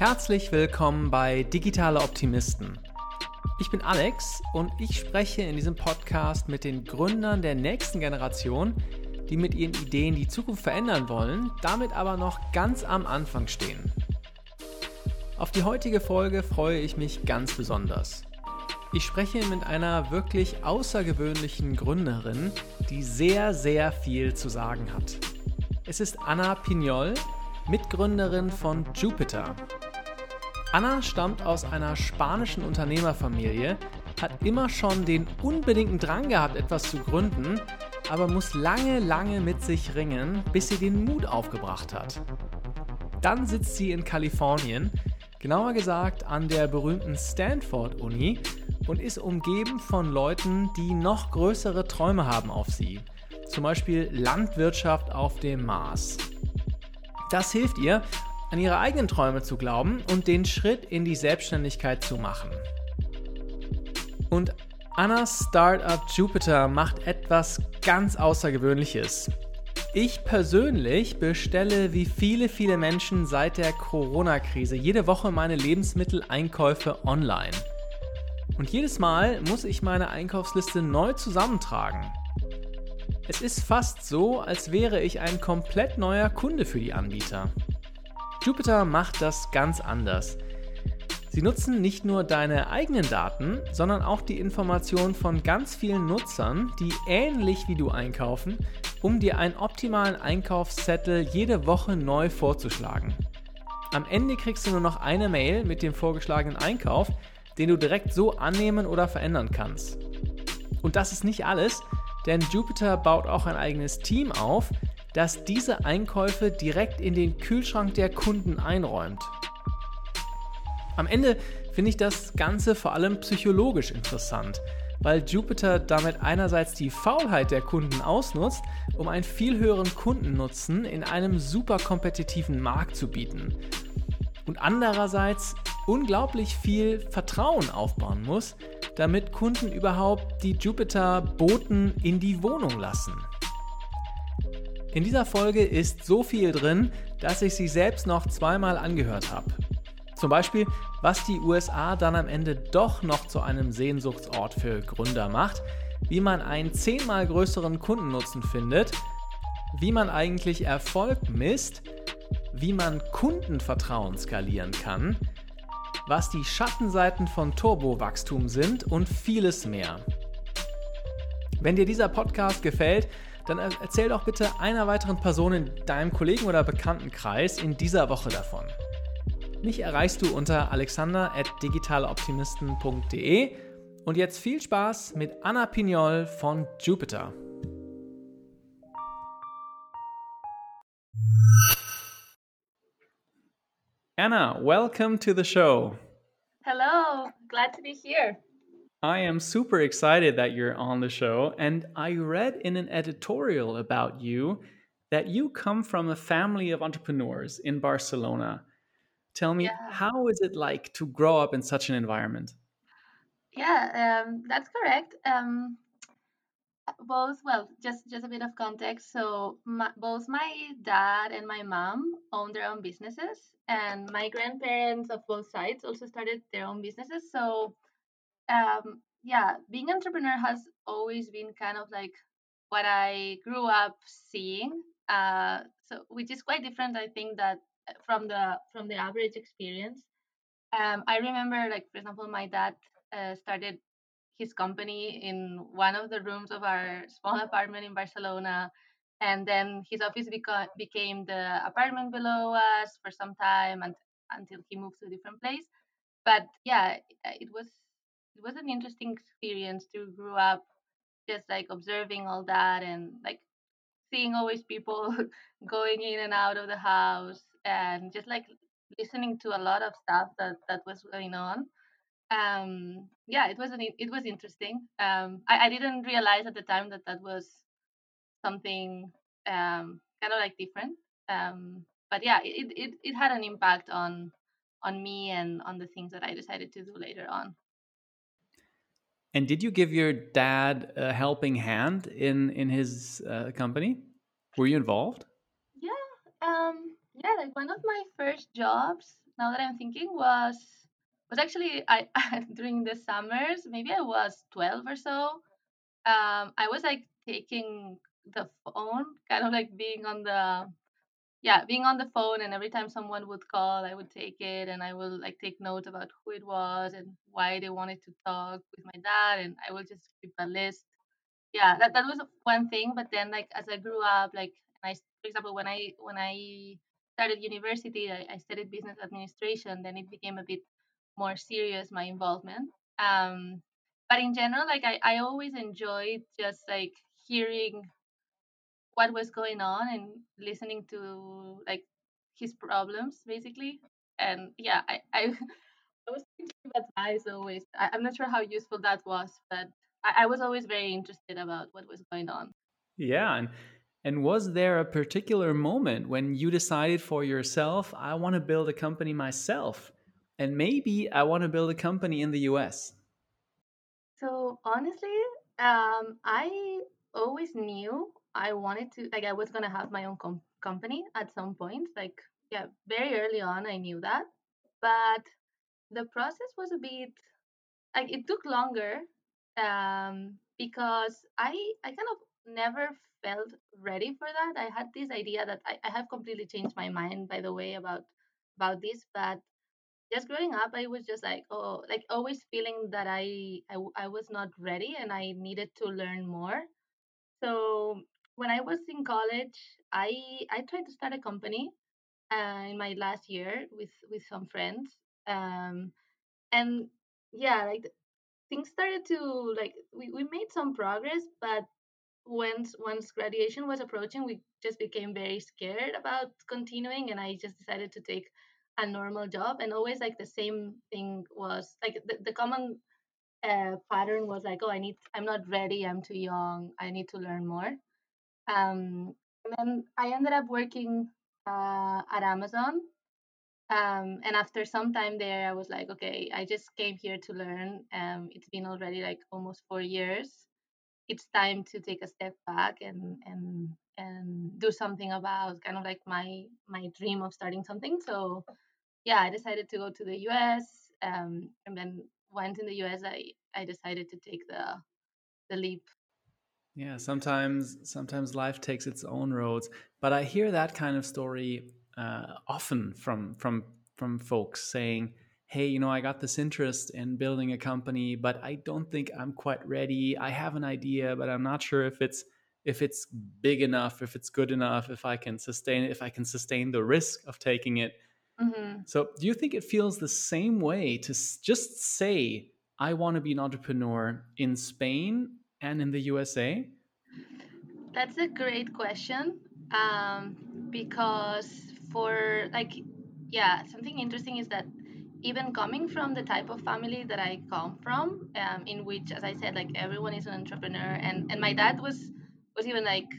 Herzlich willkommen bei Digitale Optimisten. Ich bin Alex und ich spreche in diesem Podcast mit den Gründern der nächsten Generation, die mit ihren Ideen die Zukunft verändern wollen, damit aber noch ganz am Anfang stehen. Auf die heutige Folge freue ich mich ganz besonders. Ich spreche mit einer wirklich außergewöhnlichen Gründerin, die sehr, sehr viel zu sagen hat. Es ist Anna Pignol, Mitgründerin von Jupiter. Anna stammt aus einer spanischen Unternehmerfamilie, hat immer schon den unbedingten Drang gehabt, etwas zu gründen, aber muss lange, lange mit sich ringen, bis sie den Mut aufgebracht hat. Dann sitzt sie in Kalifornien, genauer gesagt an der berühmten Stanford-Uni und ist umgeben von Leuten, die noch größere Träume haben auf sie. Zum Beispiel Landwirtschaft auf dem Mars. Das hilft ihr, an ihre eigenen Träume zu glauben und den Schritt in die Selbstständigkeit zu machen. Und Annas Startup Jupiter macht etwas ganz Außergewöhnliches. Ich persönlich bestelle wie viele, viele Menschen seit der Corona-Krise jede Woche meine Lebensmitteleinkäufe online. Und jedes Mal muss ich meine Einkaufsliste neu zusammentragen. Es ist fast so, als wäre ich ein komplett neuer Kunde für die Anbieter. Jupiter macht das ganz anders. Sie nutzen nicht nur deine eigenen Daten, sondern auch die Informationen von ganz vielen Nutzern, die ähnlich wie du einkaufen, um dir einen optimalen Einkaufszettel jede Woche neu vorzuschlagen. Am Ende kriegst du nur noch eine Mail mit dem vorgeschlagenen Einkauf, den du direkt so annehmen oder verändern kannst. Und das ist nicht alles, denn Jupiter baut auch ein eigenes Team auf, das diese Einkäufe direkt in den Kühlschrank der Kunden einräumt. Am Ende finde ich das Ganze vor allem psychologisch interessant, weil Jupiter damit einerseits die Faulheit der Kunden ausnutzt, um einen viel höheren Kundennutzen in einem super kompetitiven Markt zu bieten. Und andererseits unglaublich viel Vertrauen aufbauen muss, damit Kunden überhaupt die Jupiter-Boten in die Wohnung lassen. In dieser Folge ist so viel drin, dass ich sie selbst noch zweimal angehört habe. Zum Beispiel, was die USA dann am Ende doch noch zu einem Sehnsuchtsort für Gründer macht, wie man einen zehnmal größeren Kundennutzen findet, wie man eigentlich Erfolg misst, wie man Kundenvertrauen skalieren kann, was die Schattenseiten von Turbowachstum sind und vieles mehr. Wenn dir dieser Podcast gefällt, dann erzähl doch bitte einer weiteren Person in deinem Kollegen- oder Bekanntenkreis in dieser Woche davon. Mich erreichst du unter alexander.digitaleoptimisten.de und jetzt viel Spaß mit Anna Pignol von Jupiter. Anna, welcome to the show. Hello, glad to be here. I am super excited that you're on the show. And I read in an editorial about you that you come from a family of entrepreneurs in Barcelona. Tell me, Yeah, how is it like to grow up in such an environment? yeah, um, that's correct. Um, both, well, just just a bit of context. So, my, both my dad and my mom own their own businesses, and my grandparents of both sides also started their own businesses. So, um, yeah, being an entrepreneur has always been kind of like what I grew up seeing. Uh, so which is quite different, I think, that uh, from the from the average experience. Um, I remember, like for example, my dad uh, started his company in one of the rooms of our small apartment in Barcelona, and then his office beca- became the apartment below us for some time, and until he moved to a different place. But yeah, it was it was an interesting experience to grow up just like observing all that and like seeing always people going in and out of the house and just like listening to a lot of stuff that that was going on. Um yeah it was an, it was interesting. Um I, I didn't realize at the time that that was something um kind of like different. Um but yeah it, it it had an impact on on me and on the things that i decided to do later on And did you give your dad a helping hand in in his uh, company? Were you involved? Yeah, Um, yeah, like one of my first jobs, now that I'm thinking, was was actually I during the summers, maybe I was 12 or so. Um, I was like taking the phone, kind of like being on the yeah, being on the phone and every time someone would call, I would take it and I will like take notes about who it was and why they wanted to talk with my dad and I will just keep a list. Yeah that, that was one thing but then like as i grew up like i for example when i when i started university i, I studied business administration then it became a bit more serious my involvement. Um but in general like i, I always enjoyed just like hearing what was going on and listening to like his problems basically. And yeah i i, I was thinking of advice always. I, i'm not sure how useful that was but I, I was always very interested about what was going on. Yeah, and and was there a particular moment when you decided for yourself, I want to build a company myself, and maybe I want to build a company in the US? So honestly, um, I always knew I wanted to, like, I was gonna have my own com- company at some point. Like, yeah, very early on, I knew that. But the process was a bit, like, it took longer, um, because I, I kind of never felt ready for that. I had this idea that I, I have completely changed my mind, by the way, about about this, but just growing up i was just like oh like always feeling that I, I i was not ready and i needed to learn more so when i was in college i i tried to start a company uh, in my last year with with some friends um and yeah like things started to like we, we made some progress but once once graduation was approaching we just became very scared about continuing and i just decided to take a normal job and always like the same thing was like the, the common uh, pattern was like oh i need i'm not ready i'm too young i need to learn more um and then i ended up working uh, at amazon um and after some time there i was like okay i just came here to learn um it's been already like almost four years. It's time to take a step back and and and do something about kind of like my my dream of starting something so yeah i decided to go to the us um, and then once in the us i i decided to take the the leap Yeah, sometimes sometimes life takes its own roads, but I hear that kind of story uh, often from from from folks saying, "Hey, you know, I got this interest in building a company, but I don't think I'm quite ready. I have an idea, but I'm not sure if it's if it's big enough, if it's good enough, if I can sustain it, if I can sustain the risk of taking it." hmm So, do you think it feels the same way to s- just say, "I want to be an entrepreneur" in Spain and in the USA? That's a great question. Um, because for like, yeah, something interesting is that even coming from the type of family that I come from, um, in which, as I said, like everyone is an entrepreneur, and and my dad was was even like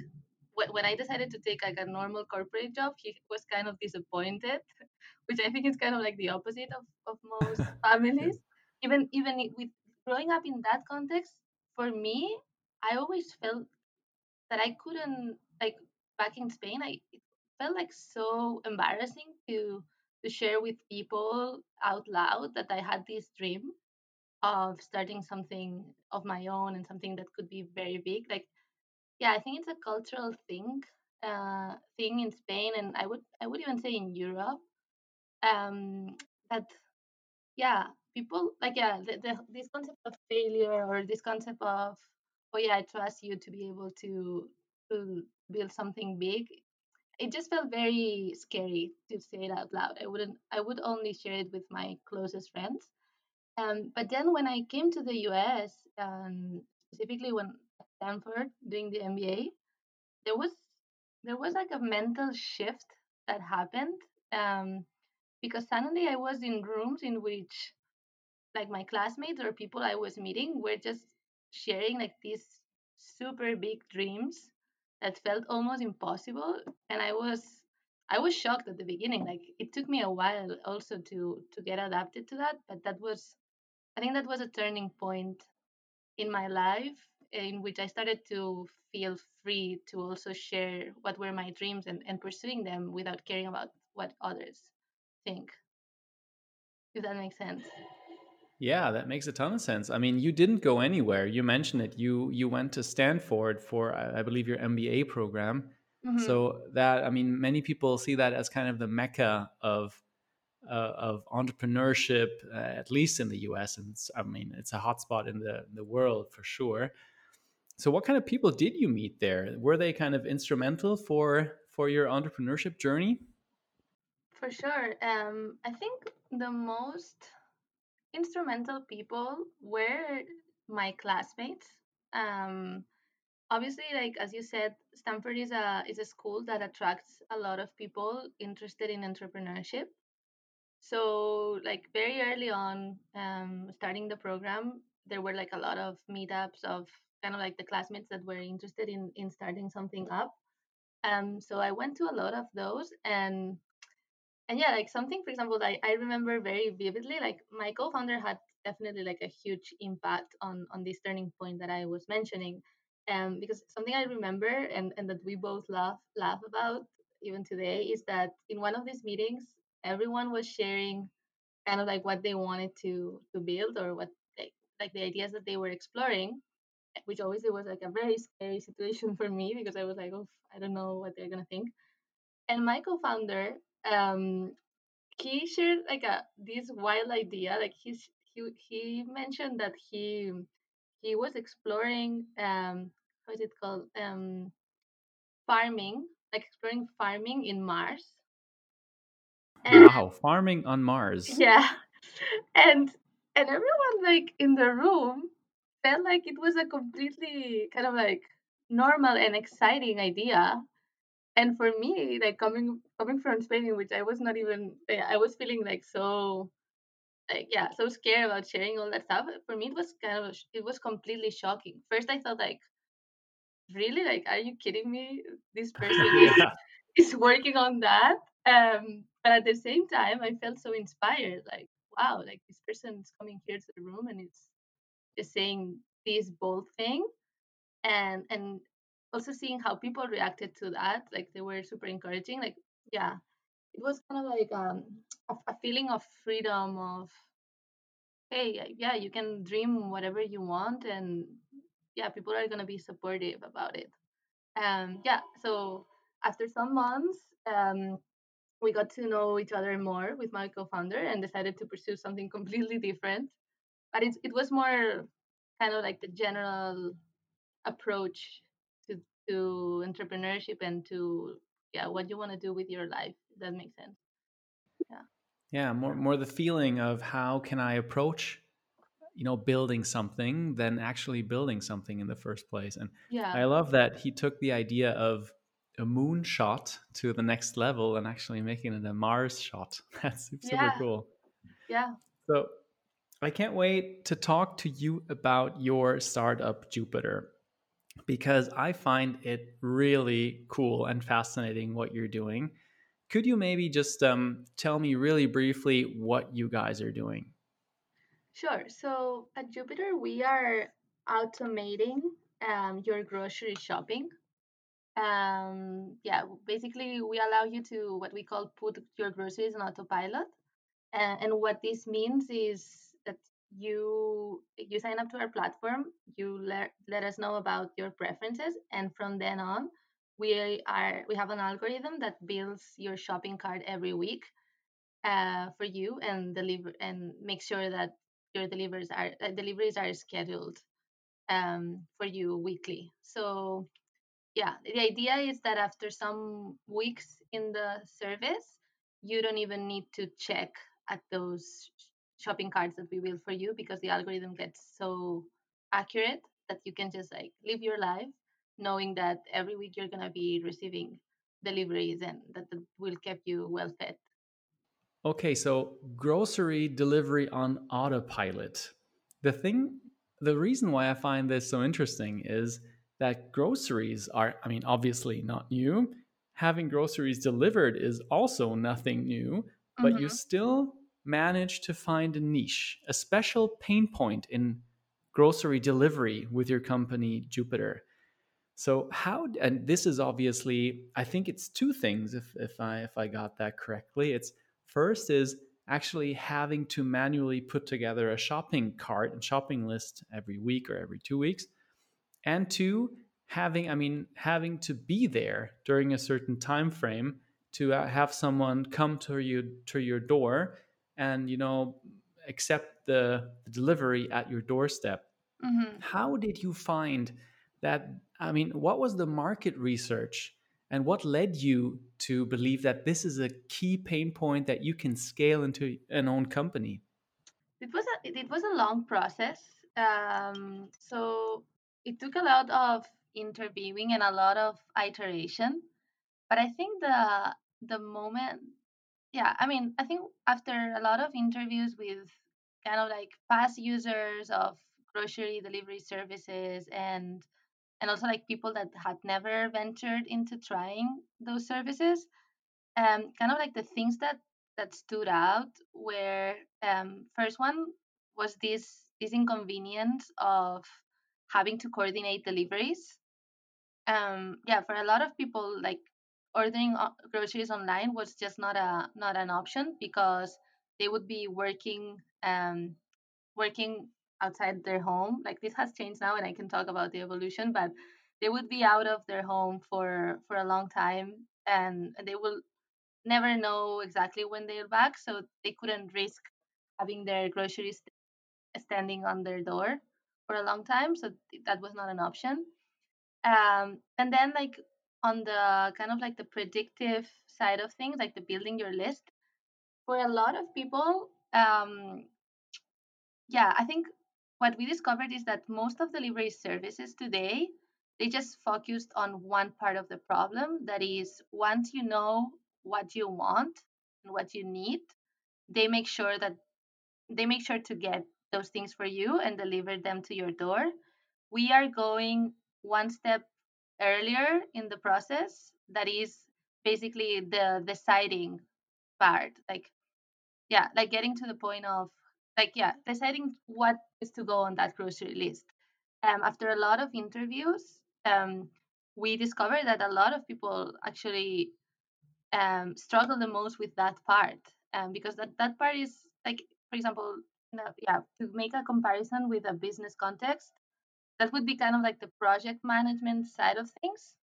wh- when I decided to take like a normal corporate job, he was kind of disappointed, which I think is kind of like the opposite of of most families. Even even with growing up in that context, for me, I always felt that I couldn't like back in Spain. I it felt like so embarrassing to to share with people out loud that I had this dream of starting something of my own and something that could be very big. Like yeah, I think it's a cultural thing uh, thing in Spain, and I would I would even say in Europe um, that yeah people like yeah the, the, this concept of failure or this concept of oh yeah i trust you to be able to to build something big it just felt very scary to say it out loud. I wouldn't i would only share it with my closest friends. Um, but then when i came to the us um, specifically when stanford doing the mba there was there was like a mental shift that happened um, because suddenly i was in rooms in which like my classmates or people I was meeting were just sharing like these super big dreams that felt almost impossible and I was I was shocked at the beginning like it took me a while also to to get adapted to that but that was I think that was a turning point in my life in which I started to feel free to also share what were my dreams and, and pursuing them without caring about what others think. If that makes sense. Yeah, that makes a ton of sense. I mean, you didn't go anywhere. You mentioned it. You you went to Stanford for I believe your MBA program. Mm-hmm. So that I mean, many people see that as kind of the mecca of uh, of entrepreneurship, uh, at least in the U.S. And I mean, it's a hotspot in the in the world for sure. So, what kind of people did you meet there? Were they kind of instrumental for for your entrepreneurship journey? For sure. Um, I think the most instrumental people were my classmates. Um, obviously, like as you said, Stanford is a is a school that attracts a lot of people interested in entrepreneurship. So, like very early on, um, starting the program, there were like a lot of meetups of kind of like the classmates that were interested in in starting something up. Um, so I went to a lot of those and and yeah, like something for example that I, I remember very vividly, like my co-founder had definitely like a huge impact on on this turning point that I was mentioning. Um, because something I remember and, and that we both laugh laugh about even today is that in one of these meetings, everyone was sharing kind of like what they wanted to to build or what like like the ideas that they were exploring which obviously was like a very scary situation for me because I was like, oh, I don't know what they're gonna think. And my co-founder, um, he shared like a this wild idea. Like he's he he mentioned that he he was exploring um how is it called um farming, like exploring farming in Mars. And, wow, farming on Mars. Yeah, and and everyone like in the room felt like it was a completely kind of like normal and exciting idea and for me like coming coming from spain in which i was not even eh, i was feeling like so like yeah so scared about sharing all that stuff for me it was kind of it was completely shocking. First i thought like really? Like are you kidding me? This person is, is working on that? Um but at the same time i felt so inspired like wow like this person is coming here to the room and it's just saying this bold thing. And and also seeing how people reacted to that like they were super encouraging like yeah. It was kind of like um, a, feeling of freedom of hey yeah you can dream whatever you want and yeah people are going to be supportive about it. Um yeah so after some months um we got to know each other more with my co-founder and decided to pursue something completely different. But it, it was more kind of like the general approach to to entrepreneurship and to yeah what you want to do with your life that makes sense. Yeah. Yeah more more the feeling of how can i approach you know building something than actually building something in the first place and yeah. I love that he took the idea of a moon shot to the next level and actually making it a mars shot. That's super yeah. cool. Yeah. So I can't wait to talk to you about your startup, Jupiter, because I find it really cool and fascinating what you're doing. Could you maybe just um, tell me really briefly what you guys are doing? Sure. So at Jupiter, we are automating um, your grocery shopping. Um, yeah, basically, we allow you to what we call put your groceries on autopilot. And what this means is you you sign up to our platform you let, let us know about your preferences and from then on we are we have an algorithm that builds your shopping cart every week uh, for you and deliver and make sure that your deliveries are uh, deliveries are scheduled um, for you weekly. So yeah the idea is that after some weeks in the service you don't even need to check at those shopping carts that we build for you because the algorithm gets so accurate that you can just like live your life knowing that every week you're going to be receiving deliveries and that will keep you well fed. Okay so grocery delivery on autopilot. The thing the reason why i find this so interesting is that groceries are i mean obviously not new. Having groceries delivered is also nothing new but mm-hmm. you still manage to find a niche, a special pain point in grocery delivery with your company Jupiter. So how and this is obviously I think it's two things if if I if I got that correctly. It's first is actually having to manually put together a shopping cart and shopping list every week or every 2 weeks. And two, having I mean having to be there during a certain time frame to uh, have someone come to you to your door and you know accept the, the delivery at your doorstep. Mm-hmm. How did you find that? I mean, what was the market research and what led you to believe that this is a key pain point that you can scale into an own company? It was a it was a long process. Um, so it took a lot of interviewing and a lot of iteration. But I think the the moment yeah, I mean, I think after a lot of interviews with kind of like past users of grocery delivery services and and also like people that had never ventured into trying those services, um, kind of like the things that that stood out were um, first one was this this inconvenience of having to coordinate deliveries. Um yeah for a lot of people like ordering groceries online was just not a not an option because they would be working um working outside their home. Like this has changed now and i can talk about the evolution but they would be out of their home for for a long time and they will never know exactly when they're back so they couldn't risk having their groceries standing on their door for a long time so that was not an option. Um, and then like on the kind of like the predictive side of things, like the building your list, for a lot of people, um, yeah, I think what we discovered is that most of the delivery services today they just focused on one part of the problem. That is, once you know what you want and what you need, they make sure that they make sure to get those things for you and deliver them to your door. We are going one step earlier in the process that is basically the deciding part like yeah like getting to the point of like yeah deciding what is to go on that grocery list. Um, after a lot of interviews um, we discovered that a lot of people actually um, struggle the most with that part um, because that, that part is like for example yeah to make a comparison with a business context that would be kind of like the project management side of things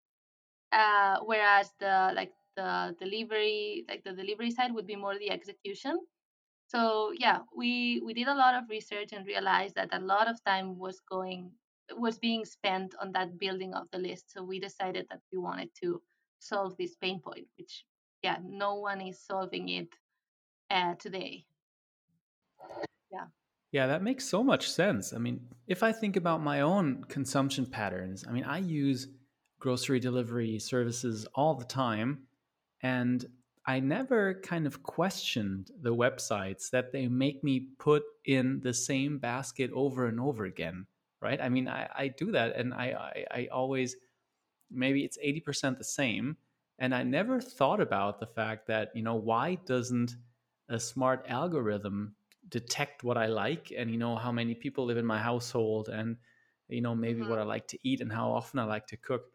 uh, whereas the like the delivery like the delivery side would be more the execution. So yeah we we did a lot of research and realized that a lot of time was going was being spent on that building of the list. So we decided that we wanted to solve this pain point which yeah no one is solving it uh, today. Yeah Yeah, that makes so much sense. I mean, if I think about my own consumption patterns, I mean, I use grocery delivery services all the time, and I never kind of questioned the websites that they make me put in the same basket over and over again, right? I mean, I, I do that, and I, I, I always maybe it's 80% the same. And I never thought about the fact that, you know, why doesn't a smart algorithm detect what I like and, you know, how many people live in my household and, you know, maybe what hmm I like to eat and how often I like to cook.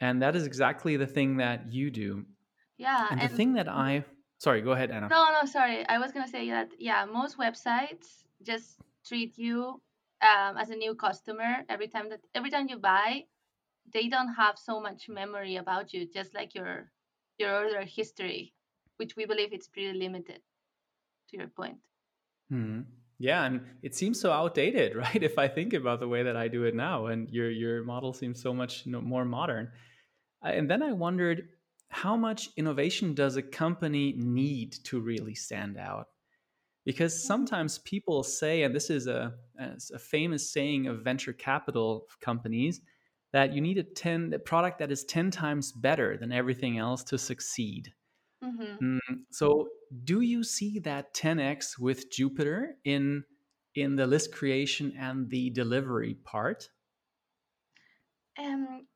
And that is exactly the thing that you do. yeah And the thing that I, sorry, go ahead, Anna. No, no, sorry. I was gonna say that yeah, most websites just treat you um, as a new customer every time that every time you buy, they don't have so much memory about you, just like your your order history, which we believe it's pretty limited. To your point. Hmm. Yeah, and it seems so outdated, right? If I think about the way that I do it now, and your your model seems so much more modern. And then I wondered, how much innovation does a company need to really stand out? Because sometimes people say, and this is a, a a famous saying of venture capital companies, that you need a ten a product that is ten times better than everything else to succeed. Mm-hmm. Mm, so do you see that 10x with Jupiter in in the list creation and the delivery part? Um,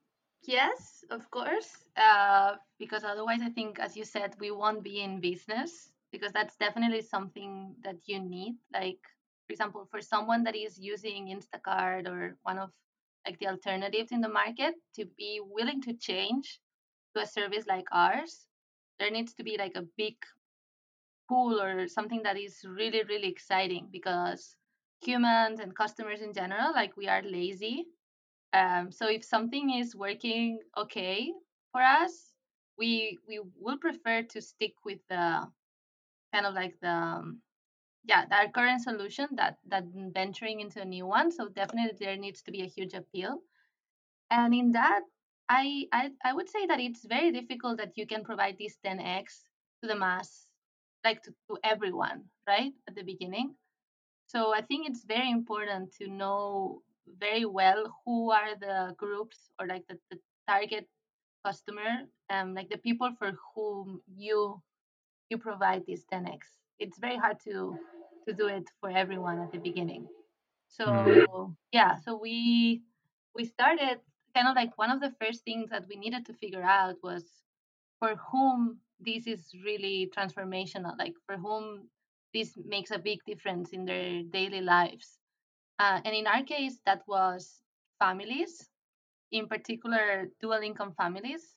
yes, of course. Uh, because otherwise, I think, as you said, we won't be in business because that's definitely something that you need. Like for example, for someone that is using Instacart or one of like the alternatives in the market to be willing to change to a service like ours, there needs to be like a big pool or something that is really, really exciting because humans and customers in general, like we are lazy. Um, so if something is working okay for us, we we will prefer to stick with the kind of like the um, yeah our current solution that that venturing into a new one. So definitely there needs to be a huge appeal, and in that I I, I would say that it's very difficult that you can provide this 10x to the mass, like to, to everyone, right at the beginning. So I think it's very important to know very well who are the groups or like the, the target customer, um, like the people for whom you you provide this 10x. It's very hard to to do it for everyone at the beginning. Mm. So yeah, so we we started kind of like one of the first things that we needed to figure out was for whom this is really transformational, like for whom this makes a big difference in their daily lives. Uh, and in our case, that was families, in particular dual income families.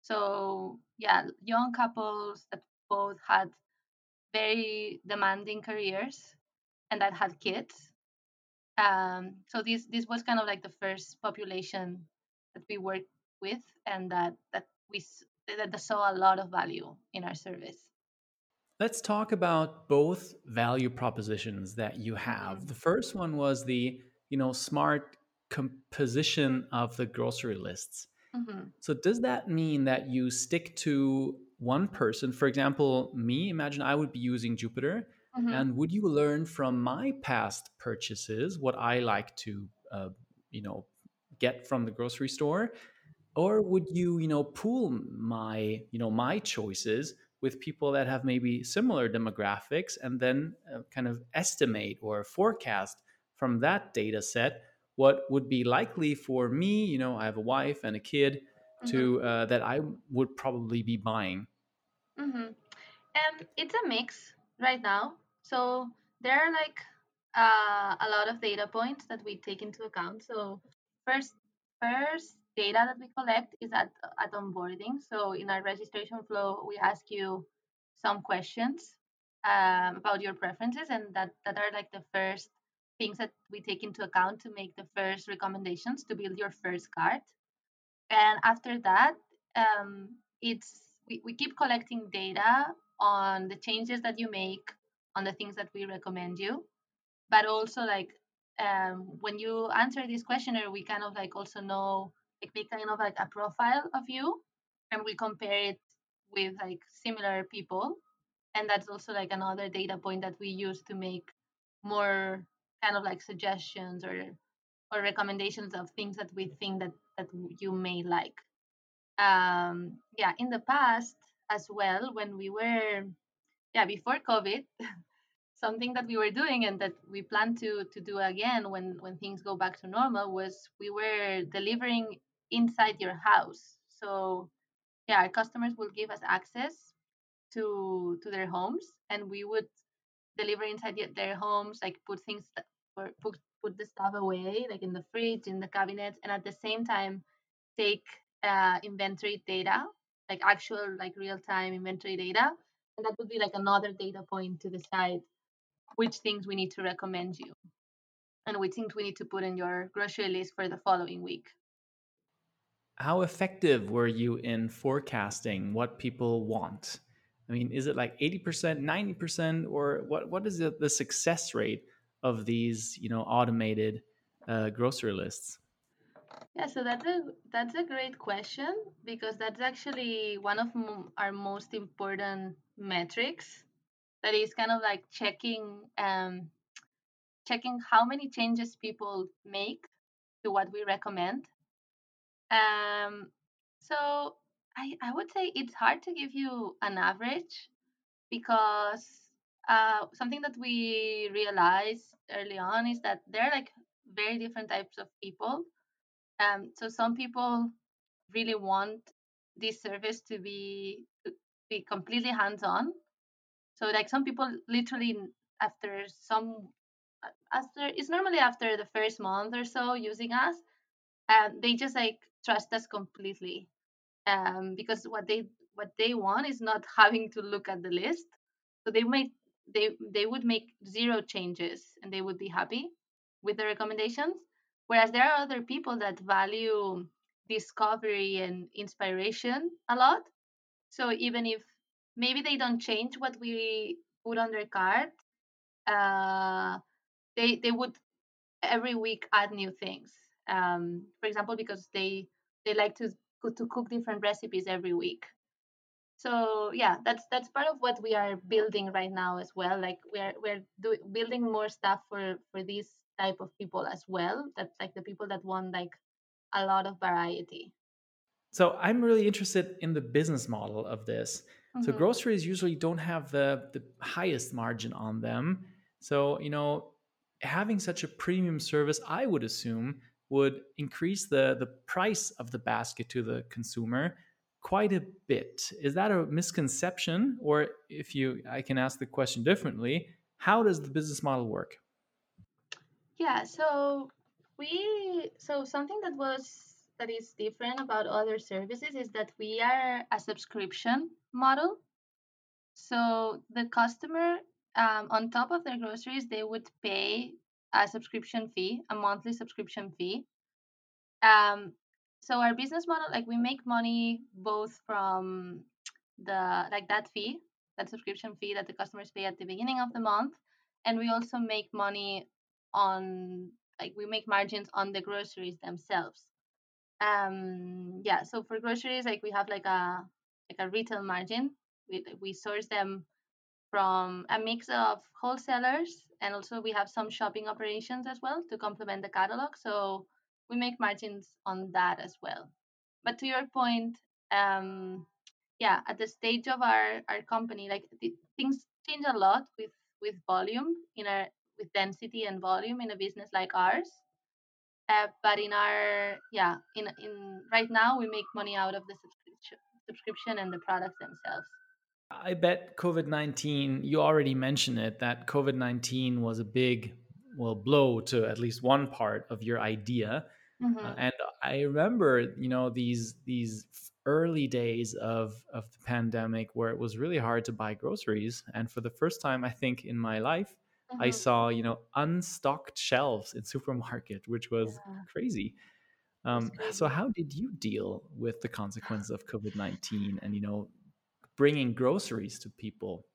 So yeah, young couples that both had very demanding careers and that had kids. Um, so this this was kind of like the first population that we work with, and that that we that saw a lot of value in our service. Let's talk about both value propositions that you have. The first one was the, you know, smart composition of the grocery lists. hmm So does that mean that you stick to one person? For example, me, imagine I would be using Jupiter, hmm and would you learn from my past purchases what I like to, uh, you know, get from the grocery store? or would you you know pool my you know my choices with people that have maybe similar demographics and then uh, kind of estimate or forecast from that data set what would be likely for me you know i have a wife and a kid hmm to uh, that i would probably be buying mm-hmm. And it's a mix right now. So there are like uh, a lot of data points that we take into account. So first, first data that we collect is at at onboarding. So in our registration flow, we ask you some questions um, about your preferences, and that that are like the first things that we take into account to make the first recommendations to build your first card. and after that um, it's we, we keep collecting data on the changes that you make on the things that we recommend you but also like um, when you answer this questionnaire we kind of like also know like make kind of like a profile of you and we compare it with like similar people. And that's also like another data point that we use to make more kind of like suggestions or or recommendations of things that we think that that you may like. Um yeah in the past as well when we were yeah before covid something that we were doing and that we plan to to do again when when things go back to normal was we were delivering inside your house so yeah our customers will give us access to to their homes and we would deliver inside their homes like put things put put the stuff away like in the fridge in the cabinets and at the same time take uh, inventory data, like actual, like real time inventory data. And that would be like another data point to decide which things we need to recommend you and which things we need to put in your grocery list for the following week. how effective were you in forecasting what people want i mean is it like 80% 90% or what what is the, the success rate of these you know automated uh, grocery lists Yeah, so that's a that's a great question because that's actually one of m- our most important metrics. That is kind of like checking um, checking how many changes people make to what we recommend Um, so I, I would say it's hard to give you an average because uh, something that we realized early on is that there are like very different types of people. Um, so some people really want this service to be to be completely hands-on. So like some people literally after some after it's normally after the first month or so using us, and they just like trust us completely. Um, because what they what they want is not having to look at the list. So they might they they would make zero changes and they would be happy with the recommendations. Whereas there are other people that value discovery and inspiration a lot. So even if maybe they don't change what we put on their cart, uh, they they would every week add new things. Um, for example, because they they like to to cook different recipes every week. So yeah, that's that's part of what we are building right now as well. Like we're we're do, building more stuff for for these type of people as well. That's like the people that want like a lot of variety. So I'm really interested in the business model of this. So Mhm. groceries usually don't have the the highest margin on them. So, you know, having such a premium service, I would assume, would increase the the price of the basket to the consumer quite a bit. Is that a misconception or if you I can ask the question differently, how does the business model work? Yeah, so we so something that was that is different about other services is that we are a subscription model. So the customer, um, on top of their groceries, they would pay a subscription fee, a monthly subscription fee. Um, so our business model, like we make money both from the like that fee, that subscription fee that the customers pay at the beginning of the month, and we also make money on like we make margins on the groceries themselves. Um, yeah, so for groceries, like we have like a like a retail margin. We we source them from a mix of wholesalers and also we have some shopping operations as well to complement the catalog. So we make margins on that as well. But to your point, um, yeah, at the stage of our, our company, like the, things change a lot with with volume in our with density and volume in a business like ours. Uh, but in our yeah in in right now we make money out of the subscription subscription and the products themselves. I bet COVID 19, you already mentioned it, that COVID 19 was a big, well, blow to at least one part of your idea. Uh, hmm and I remember, you know, these these early days of of the pandemic where it was really hard to buy groceries. And for the first time, I think in my life, I hmm saw, you know, unstocked shelves in supermarket, which was Yeah, crazy. Um, so how did you deal with the consequences of COVID 19 and, you know, bringing groceries to people?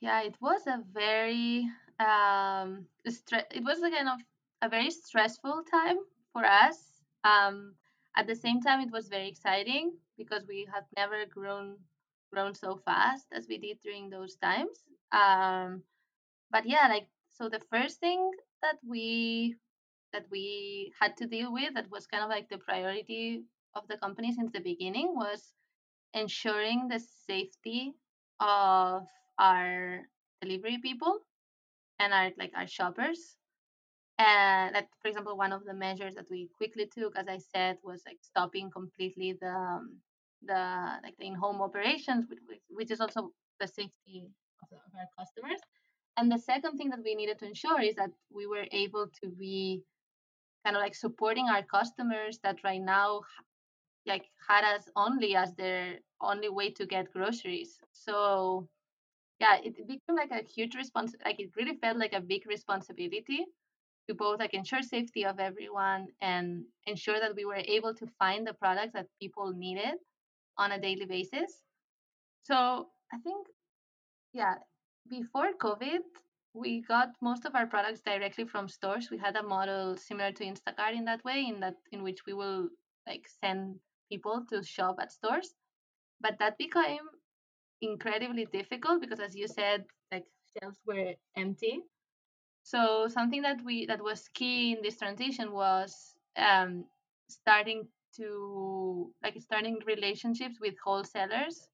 Yeah, it was a very um it was a kind of a very stressful time for us. Um at the same time it was very exciting because we had never grown grown so fast as we did during those times. Um but yeah, like so the first thing that we that we had to deal with that was kind of like the priority of the company since the beginning was ensuring the safety of our delivery people and our like our shoppers. And that for example, one of the measures that we quickly took, as I said, was like stopping completely the um, the like the in-home operations, which, which is also the safety of, the, of our customers. And the second thing that we needed to ensure is that we were able to be kind of like supporting our customers that right now like had us only as their only way to get groceries. So yeah, it became like a huge response. Like it really felt like a big responsibility to both like ensure safety of everyone and ensure that we were able to find the products that people needed on a daily basis. So I think yeah, before COVID, we got most of our products directly from stores. We had a model similar to Instacart in that way, in that in which we will like send people to shop at stores. But that became incredibly difficult because as you said, like shelves were empty. So something that we that was key in this transition was um, starting to like starting relationships with wholesalers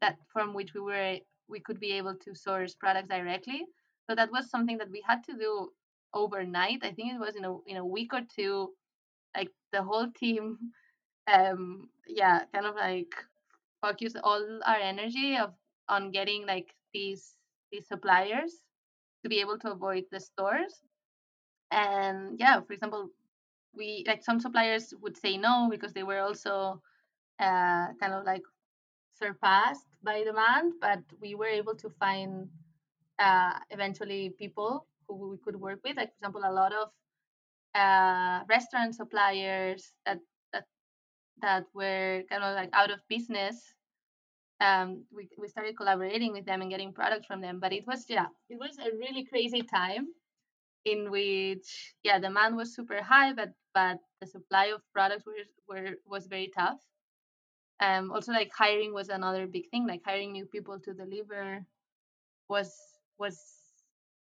that from which we were we could be able to source products directly. So that was something that we had to do overnight. I think it was in a in a week or two. Like the whole team, um, yeah, kind of like focus all our energy of on getting like these these suppliers to be able to avoid the stores. and yeah, for example, we like some suppliers would say no because they were also uh, kind of like surpassed by demand, but we were able to find uh, eventually people who we could work with. Like for example, a lot of uh, restaurant suppliers that that that were kind of like out of business. Um, we we started collaborating with them and getting products from them. But it was yeah, it was a really crazy time in which yeah, demand was super high, but but the supply of products were were was very tough. Um, also like hiring was another big thing. Like hiring new people to deliver was was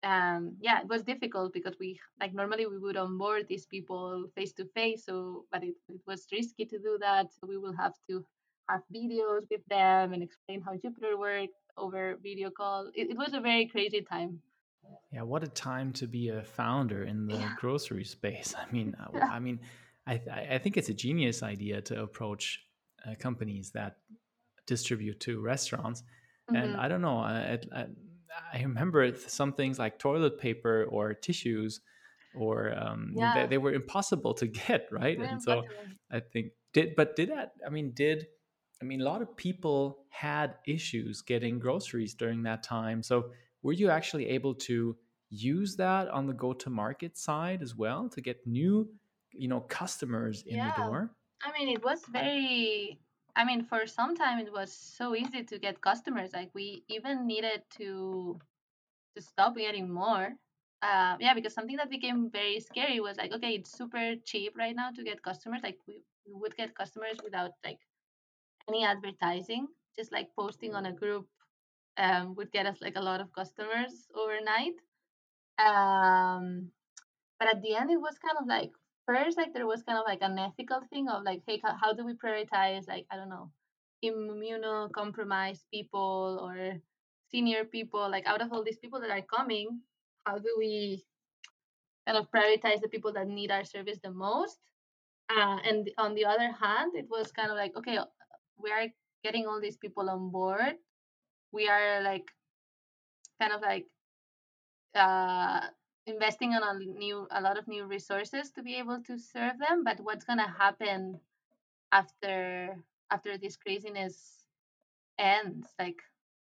um yeah it was difficult because we like normally we would onboard these people face to face so but it, it was risky to do that so we will have to have videos with them and explain how Jupiter worked over video call it, it was a very crazy time yeah what a time to be a founder in the yeah. grocery space i mean uh, yeah. i mean I, I think it's a genius idea to approach uh, companies that distribute to restaurants mm-hmm. and i don't know I, I, I remember some things like toilet paper or tissues, or um, yeah. they, they, were impossible to get, right? and so I think did, but did that? I mean, did I mean a lot of people had issues getting groceries during that time? So were you actually able to use that on the go-to-market side as well to get new, you know, customers in yeah. the door? I mean, it was very I mean, for some time it was so easy to get customers. Like we even needed to to stop getting more. Uh, yeah, because something that became very scary was like, okay, it's super cheap right now to get customers. Like we, we would get customers without like any advertising. Just like posting on a group um, would get us like a lot of customers overnight. Um, but at the end, it was kind of like first like there was kind of like an ethical thing of like hey how do we prioritize like i don't know immunocompromised people or senior people? Like out of all these people that are coming how do we kind of prioritize the people that need our service the most? Uh, and on the other hand it was kind of like okay we are getting all these people on board. We are like kind of like uh, investing on a new a lot of new resources to be able to serve them but what's going to happen after after this craziness ends? Like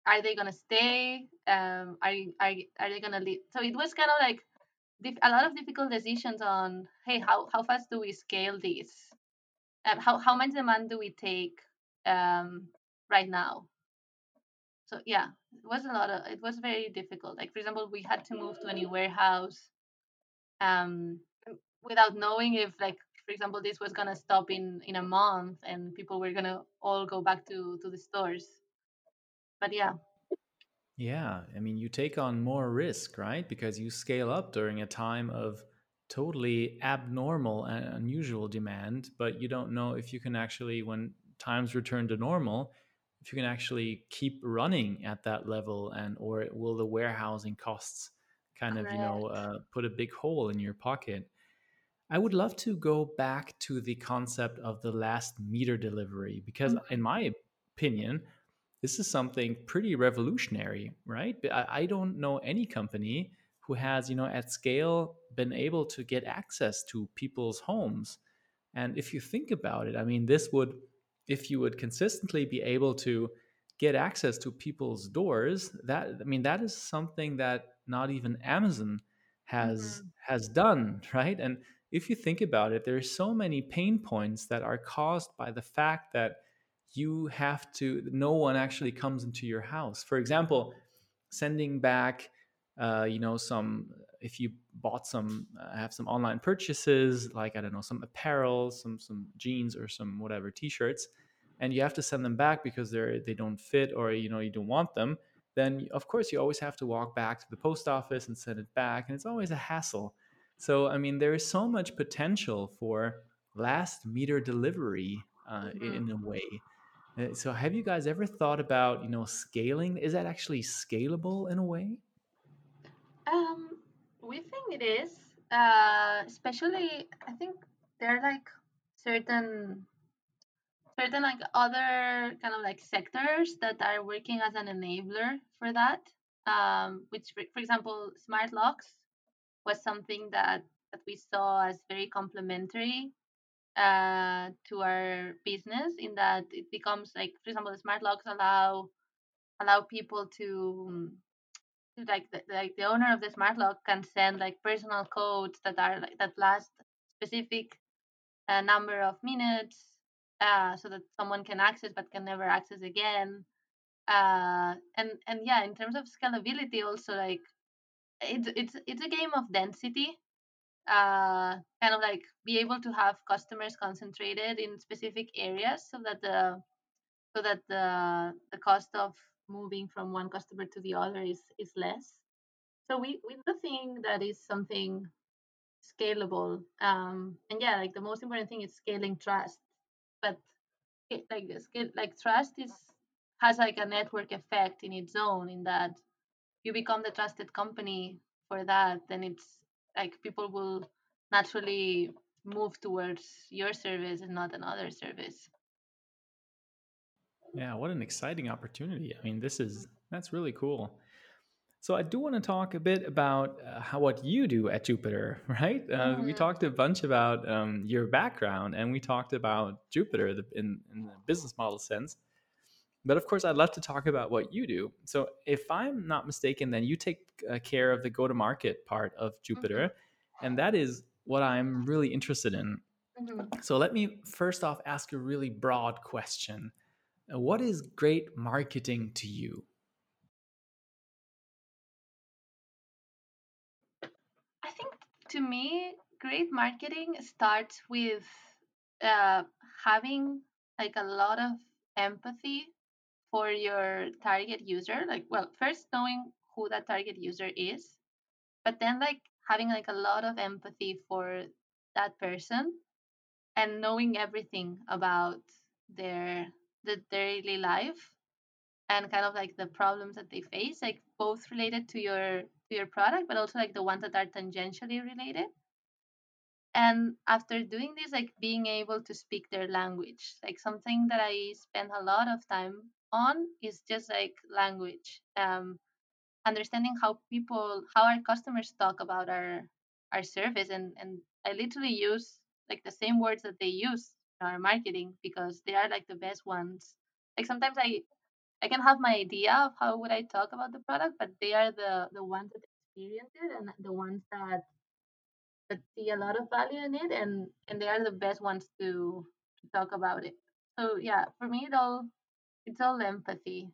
are they going to stay? Um are are, are they going to leave? So it was kind of like a lot of difficult decisions on hey how how fast do we scale this? Um, how how much demand do we take um right now so yeah it was a lot of it was very difficult. Like for example we had to move to a new warehouse um without knowing if like for example this was going to stop in in a month and people were going to all go back to to the stores. But yeah. Yeah i mean you take on more risk right? Because you scale up during a time of totally abnormal and unusual demand but you don't know if you can actually when times return to normal if you can actually keep running at that level and or will the warehousing costs kind of you know uh, put a big hole in your pocket? I would love to go back to the concept of the last meter delivery because mm-hmm. in my opinion this is something pretty revolutionary right? I, I don't know any company who has you know at scale been able to get access to people's homes. And if you think about it i mean this would if you would consistently be able to get access to people's doors that i mean that is something that not even amazon has mm-hmm. has done right and if you think about it there are so many pain points that are caused by the fact that you have to no one actually comes into your house for example sending back uh, you know some if you bought some uh, have some online purchases like i don't know some apparel some some jeans or some whatever t-shirts and you have to send them back because they're they don't fit or you know you don't want them then of course you always have to walk back to the post office and send it back and it's always a hassle. So i mean there is so much potential for last meter delivery uh, mm-hmm. in a way. Uh, so have you guys ever thought about you know scaling? Is that actually scalable in a way? Um it is uh especially i think there are like certain certain like other kind of like sectors that are working as an enabler for that. Um which for example smart locks was something that that we saw as very complementary uh, to our business in that it becomes like for example the smart locks allow allow people to like the, like the owner of the smart lock can send like personal codes that are like that last specific uh, number of minutes uh, so that someone can access but can never access again. Uh, and and yeah in terms of scalability also like it's it's it's a game of density uh, kind of like be able to have customers concentrated in specific areas so that the so that the the cost of moving from one customer to the other is is less. So we we do think that is something scalable um and yeah like the most important thing is scaling trust. But it, like like trust is has like a network effect in its own in that you become the trusted company for that then it's like people will naturally move towards your service and not another service yeah what an exciting opportunity i mean this is that's really cool so I do want to talk a bit about uh, how what you do at Jupiter, right? Uh, mm-hmm. We talked a bunch about um, your background, and we talked about Jupiter the, in, in the business model sense. But of course, I'd love to talk about what you do. So, if I'm not mistaken, then you take uh, care of the go to market part of Jupiter. Mm-hmm. And that is what I'm really interested in. Mm-hmm. So, let me first off ask a really broad question What is great marketing to you? I think to me, great marketing starts with uh, having like a lot of empathy for your target user like well first knowing who that target user is but then like having like a lot of empathy for that person and knowing everything about their the daily life and kind of like the problems that they face like both related to your to your product but also like the ones that are tangentially related. And after doing this like being able to speak their language like something that i spend a lot of time on is just like language um, understanding how people how our customers talk about our our service and and i literally use like the same words that they use our marketing because they are like the best ones like sometimes i i can have my idea of how would i talk about the product but they are the the ones that experience it and the ones that that see a lot of value in it and and they are the best ones to to talk about it so yeah for me it all it's all empathy,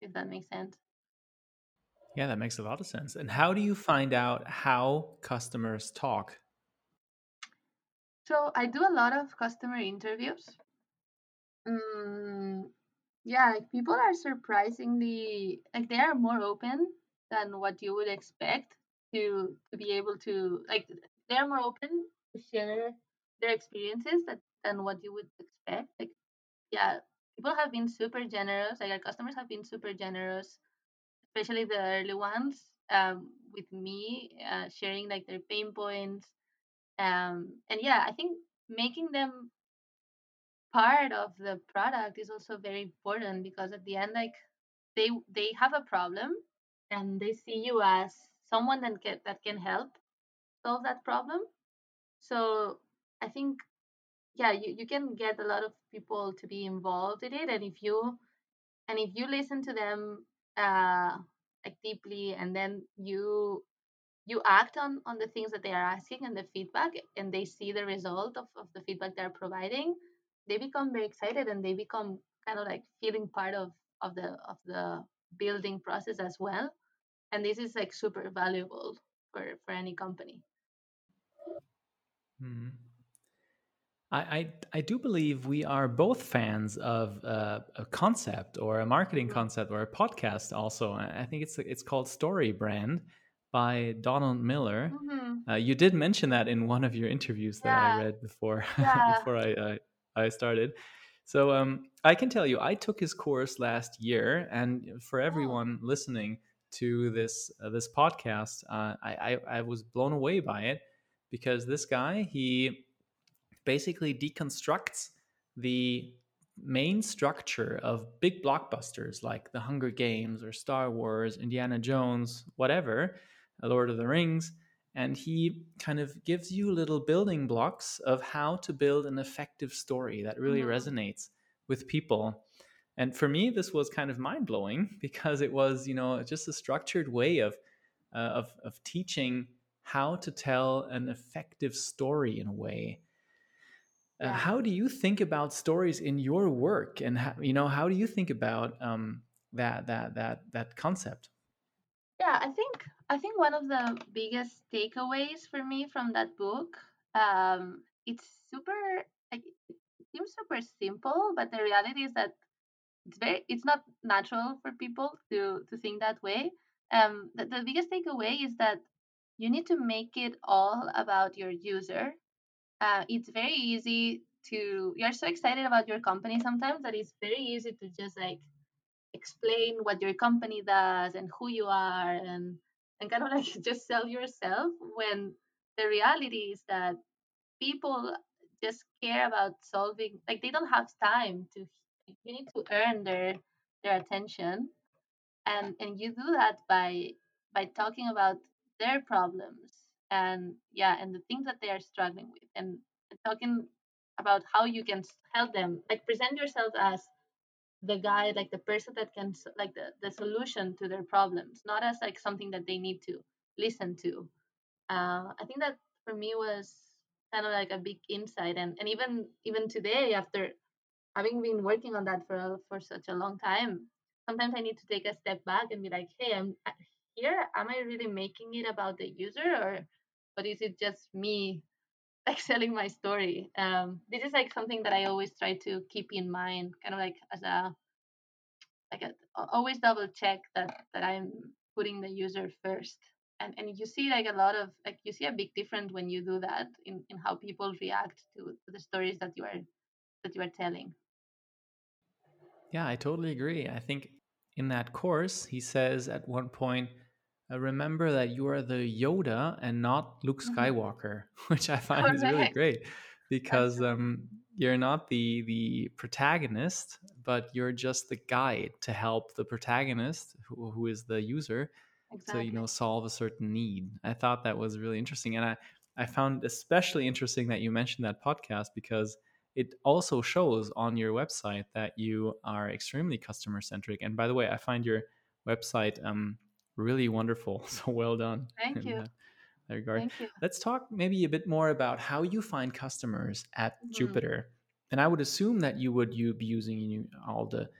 if that makes sense. Yeah, that makes a lot of sense. And how do you find out how customers talk? So I do a lot of customer interviews. Mm, yeah, like people are surprisingly like they are more open than what you would expect to to be able to like they're more open to share their experiences that, than what you would expect. Like yeah, people have been super generous. Like our customers have been super generous, especially the early ones. Um, with me uh, sharing like their pain points, um, and yeah, I think making them part of the product is also very important because at the end, like they they have a problem and they see you as someone that can that can help solve that problem. So I think yeah you, you can get a lot of people to be involved in it and if you and if you listen to them uh like deeply and then you you act on on the things that they are asking and the feedback and they see the result of, of the feedback they're providing they become very excited and they become kind of like feeling part of of the of the building process as well and this is like super valuable for for any company mm-hmm. I, I, I do believe we are both fans of uh, a concept or a marketing concept or a podcast. Also, I think it's it's called Story Brand by Donald Miller. Mm-hmm. Uh, you did mention that in one of your interviews that yeah. I read before yeah. before I, I, I started. So um, I can tell you, I took his course last year, and for oh. everyone oh. listening to this uh, this podcast, uh, I, I I was blown away by it because this guy he basically deconstructs the main structure of big blockbusters like The Hunger Games or Star Wars, Indiana Jones, whatever, Lord of the Rings, and he kind of gives you little building blocks of how to build an effective story that really Mhm. resonates with people. And for me, this was kind of mind blowing because it was, you know, just a structured way of, uh, of, of teaching how to tell an effective story in a way. Uh, Yeah. how do you think about stories in your work, and how, you know, how do you think about um, that that that that concept? Yeah, I think I think one of the biggest takeaways for me from that book, um, it's super it seems super simple, but the reality is that it's very it's not natural for people to to think that way. Um, the, the biggest takeaway is that you need to make it all about your user. Uh, it's very easy to you're so excited about your company sometimes that it's very easy to just like explain what your company does and who you are and and kind of like just sell yourself when the reality is that people just care about solving like they don't have time to you need to earn their their attention. And and you do that by by talking about their problems and yeah and the things that they are struggling with and, talking about how you can help them like present yourself as the guy like the person that can like the, the solution to their problems not as like something that they need to listen to. Uh, i think that for me was kind of like a big insight and, and even even today after having been working on that for for such a long time sometimes i need to take a step back and be like hey i'm here am i really making it about the user or but is it just me like selling my story. Um this is like something that i always try to keep in mind kind of like as a like a, always double check that that i'm putting the user first. And and you see like a lot of like you see a big difference when you do that in in how people react to, to the stories that you are that you are telling. Yeah, I totally agree. I think in that course, he says at one point, uh, remember that you are the Yoda and not Luke Mhm. Skywalker, which I find is really great because um, you're not the the protagonist, but you're just the guide to help the protagonist, who, who is the user, to you know solve a certain need. I thought that was really interesting, and I I found especially interesting that you mentioned that podcast because it also shows on your website that you are extremely customer centric. And by the way, I find your website um, really wonderful. So well done thank you that, regard. thank you Let's talk maybe a bit more about how you find customers at Mhm. Jupiter. And I would assume that you would you be using all the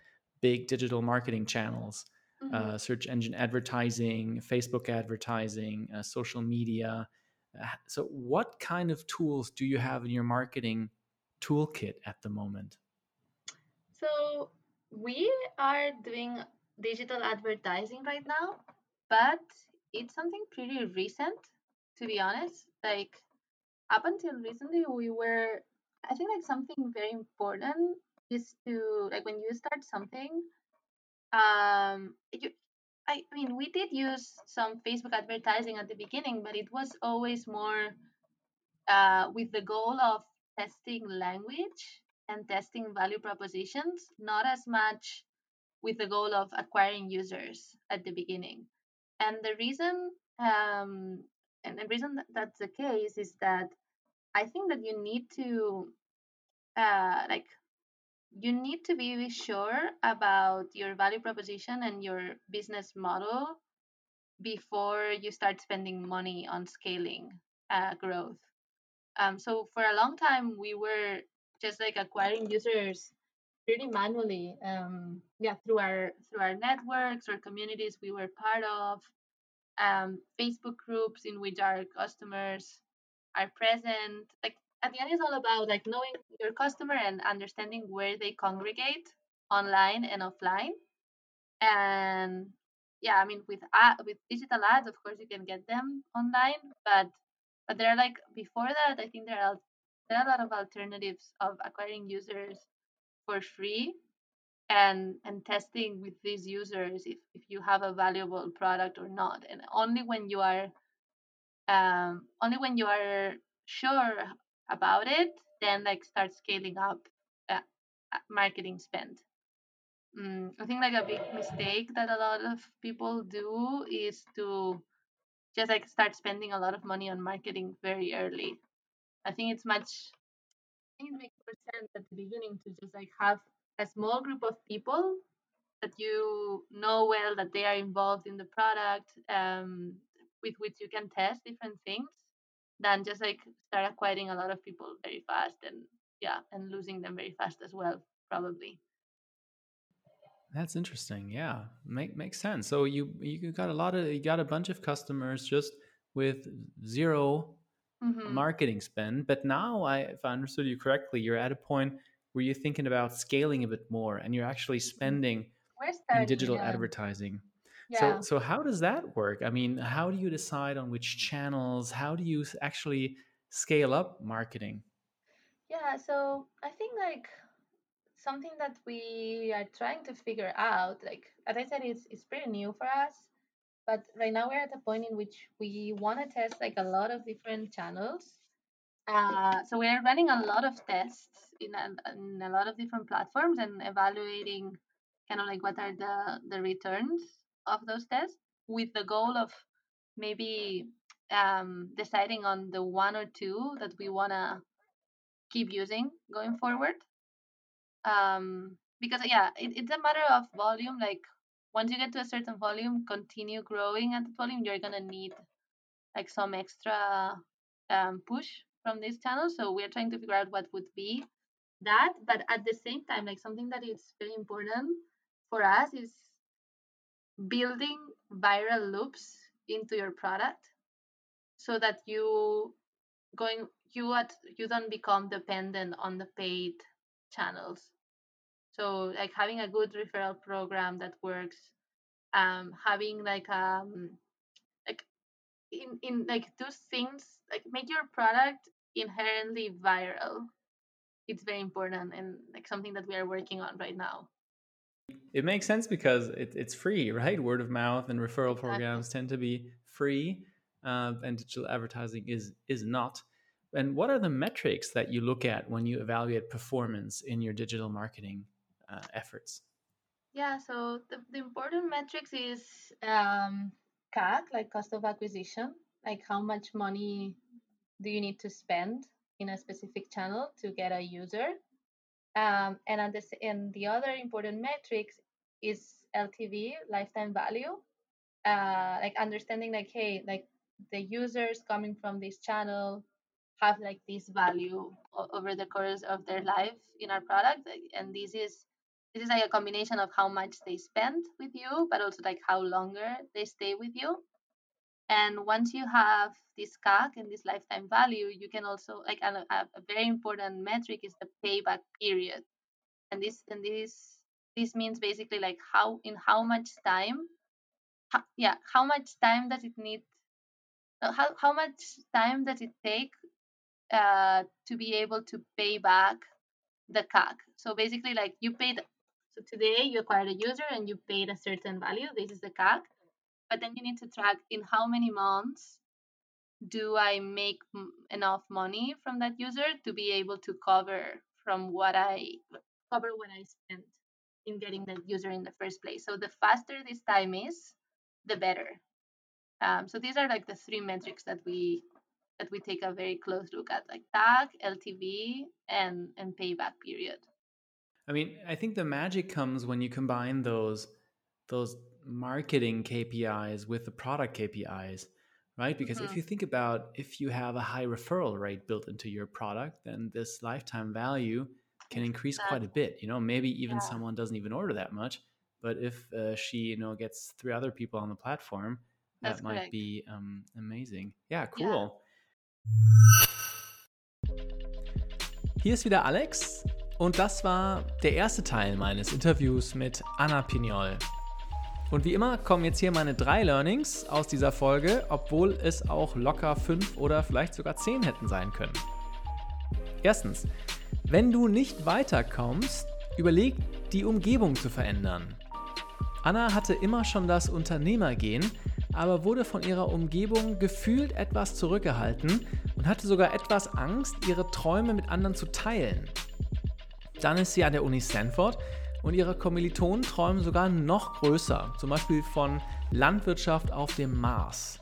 big digital marketing channels, Mhm. uh, search engine advertising, Facebook advertising, uh, social media. Uh, so, what kind of tools do you have in your marketing toolkit at the moment? So we are doing digital advertising right now, but it's something pretty recent, to be honest. Like up until recently, we were, I think, like something very important is to like when you start something, um, you, I mean, we did use some Facebook advertising at the beginning, but it was always more uh, with the goal of testing language and testing value propositions, not as much with the goal of acquiring users at the beginning. And the reason, um, and the reason that that's the case is that I think that you need to, uh, like, you need to be sure about your value proposition and your business model before you start spending money on scaling uh, growth. Um, so for a long time, we were just like acquiring users pretty manually. Um, yeah, through our through our networks or communities we were part of, um, Facebook groups in which our customers are present. Like at the end, it's all about like knowing your customer and understanding where they congregate online and offline. And yeah, I mean with ad, with digital ads, of course you can get them online, but but there are like before that, I think there are there are a lot of alternatives of acquiring users for free and and testing with these users if, if you have a valuable product or not and only when you are um, only when you are sure about it then like start scaling up uh, uh, marketing spend mm, i think like a big mistake that a lot of people do is to just like start spending a lot of money on marketing very early. I think it's much it makes more sense at the beginning to just like have a small group of people that you know well that they are involved in the product um, with which you can test different things than just like start acquiring a lot of people very fast and yeah and losing them very fast as well probably. That's interesting yeah make makes sense. So you you got a lot of you got a bunch of customers just with 0 mm-hmm. marketing spend but now i if i understood you correctly you're at a point where you're thinking about scaling a bit more and you're actually mm-hmm. spending in digital yeah. advertising yeah. So, so how does that work? I mean, how do you decide on which channels? How do you actually scale up marketing? Yeah, so I think like something that we are trying to figure out, like as I said, it's it's pretty new for us. But right now we're at a point in which we want to test like a lot of different channels. Uh, so we're running a lot of tests in a, in a lot of different platforms and evaluating kind of like what are the the returns of those tests with the goal of maybe um, deciding on the one or two that we want to keep using going forward. Um, because yeah, it, it's a matter of volume. Like once you get to a certain volume, continue growing at the volume, you're gonna need like some extra um, push from this channel. So we're trying to figure out what would be that. But at the same time, like something that is very important for us is building viral loops into your product so that you going you at you don't become dependent on the paid channels so like having a good referral program that works um having like um like in in like those things like make your product inherently viral it's very important and like something that we are working on right now it makes sense because it, it's free, right? Word of mouth and referral programs tend to be free, uh, and digital advertising is is not. And what are the metrics that you look at when you evaluate performance in your digital marketing uh, efforts? Yeah, so the, the important metrics is um, CAC, like cost of acquisition, like how much money do you need to spend in a specific channel to get a user um, and on this, and the other important metrics is LTV, lifetime value. Uh, like understanding, like, hey, like the users coming from this channel have like this value over the course of their life in our product, and this is this is like a combination of how much they spend with you, but also like how longer they stay with you. And once you have this CAC and this lifetime value, you can also like a, a very important metric is the payback period. And this and this this means basically like how in how much time how, yeah how much time does it need how, how much time does it take uh, to be able to pay back the CAC? So basically, like you paid. So today you acquired a user and you paid a certain value. This is the CAC but then you need to track in how many months do I make enough money from that user to be able to cover from what I cover what I spent in getting that user in the first place. So the faster this time is, the better. Um, so these are like the three metrics that we that we take a very close look at, like CAC, LTV, and and payback period. I mean, I think the magic comes when you combine those those marketing KPIs with the product KPIs, right? Because mm-hmm. if you think about if you have a high referral rate built into your product, then this lifetime value can increase quite a bit. You know, maybe even yeah. someone doesn't even order that much, but if uh, she, you know, gets three other people on the platform, that might correct. be um, amazing. Yeah, cool. Yeah. Hier ist wieder Alex und das war der erste Teil meines Interviews mit Anna Pignol. Und wie immer kommen jetzt hier meine drei Learnings aus dieser Folge, obwohl es auch locker fünf oder vielleicht sogar zehn hätten sein können. Erstens, wenn du nicht weiterkommst, überleg die Umgebung zu verändern. Anna hatte immer schon das Unternehmergehen, aber wurde von ihrer Umgebung gefühlt etwas zurückgehalten und hatte sogar etwas Angst, ihre Träume mit anderen zu teilen. Dann ist sie an der Uni Stanford und ihre Kommilitonen träumen sogar noch größer, zum Beispiel von Landwirtschaft auf dem Mars.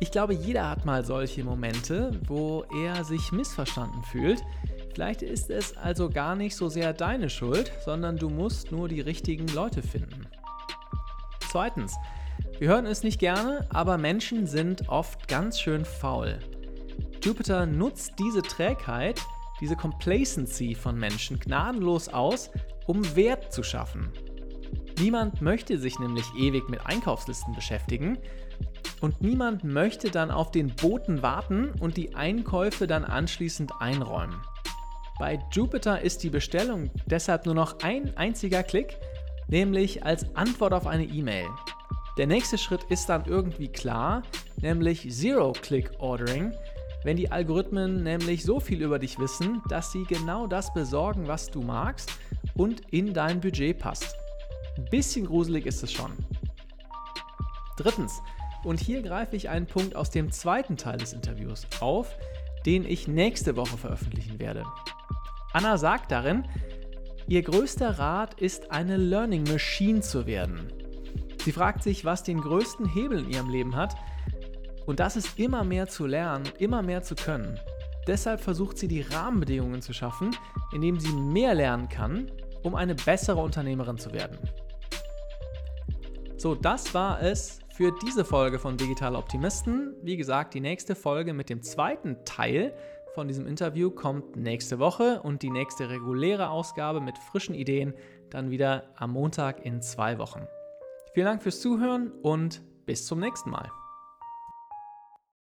Ich glaube, jeder hat mal solche Momente, wo er sich missverstanden fühlt. Vielleicht ist es also gar nicht so sehr deine Schuld, sondern du musst nur die richtigen Leute finden. Zweitens, wir hören es nicht gerne, aber Menschen sind oft ganz schön faul. Jupiter nutzt diese Trägheit, diese Complacency von Menschen gnadenlos aus, um Wert zu schaffen. Niemand möchte sich nämlich ewig mit Einkaufslisten beschäftigen und niemand möchte dann auf den Boten warten und die Einkäufe dann anschließend einräumen. Bei Jupiter ist die Bestellung deshalb nur noch ein einziger Klick, nämlich als Antwort auf eine E-Mail. Der nächste Schritt ist dann irgendwie klar, nämlich Zero-Click-Ordering, wenn die Algorithmen nämlich so viel über dich wissen, dass sie genau das besorgen, was du magst und in dein Budget passt. Ein bisschen gruselig ist es schon. Drittens, und hier greife ich einen Punkt aus dem zweiten Teil des Interviews auf, den ich nächste Woche veröffentlichen werde. Anna sagt darin, ihr größter Rat ist, eine Learning Machine zu werden. Sie fragt sich, was den größten Hebel in ihrem Leben hat. Und das ist immer mehr zu lernen, immer mehr zu können. Deshalb versucht sie die Rahmenbedingungen zu schaffen, indem sie mehr lernen kann, um eine bessere Unternehmerin zu werden. So, das war es für diese Folge von Digitale Optimisten. Wie gesagt, die nächste Folge mit dem zweiten Teil von diesem Interview kommt nächste Woche und die nächste reguläre Ausgabe mit frischen Ideen dann wieder am Montag in zwei Wochen. Vielen Dank fürs Zuhören und bis zum nächsten Mal.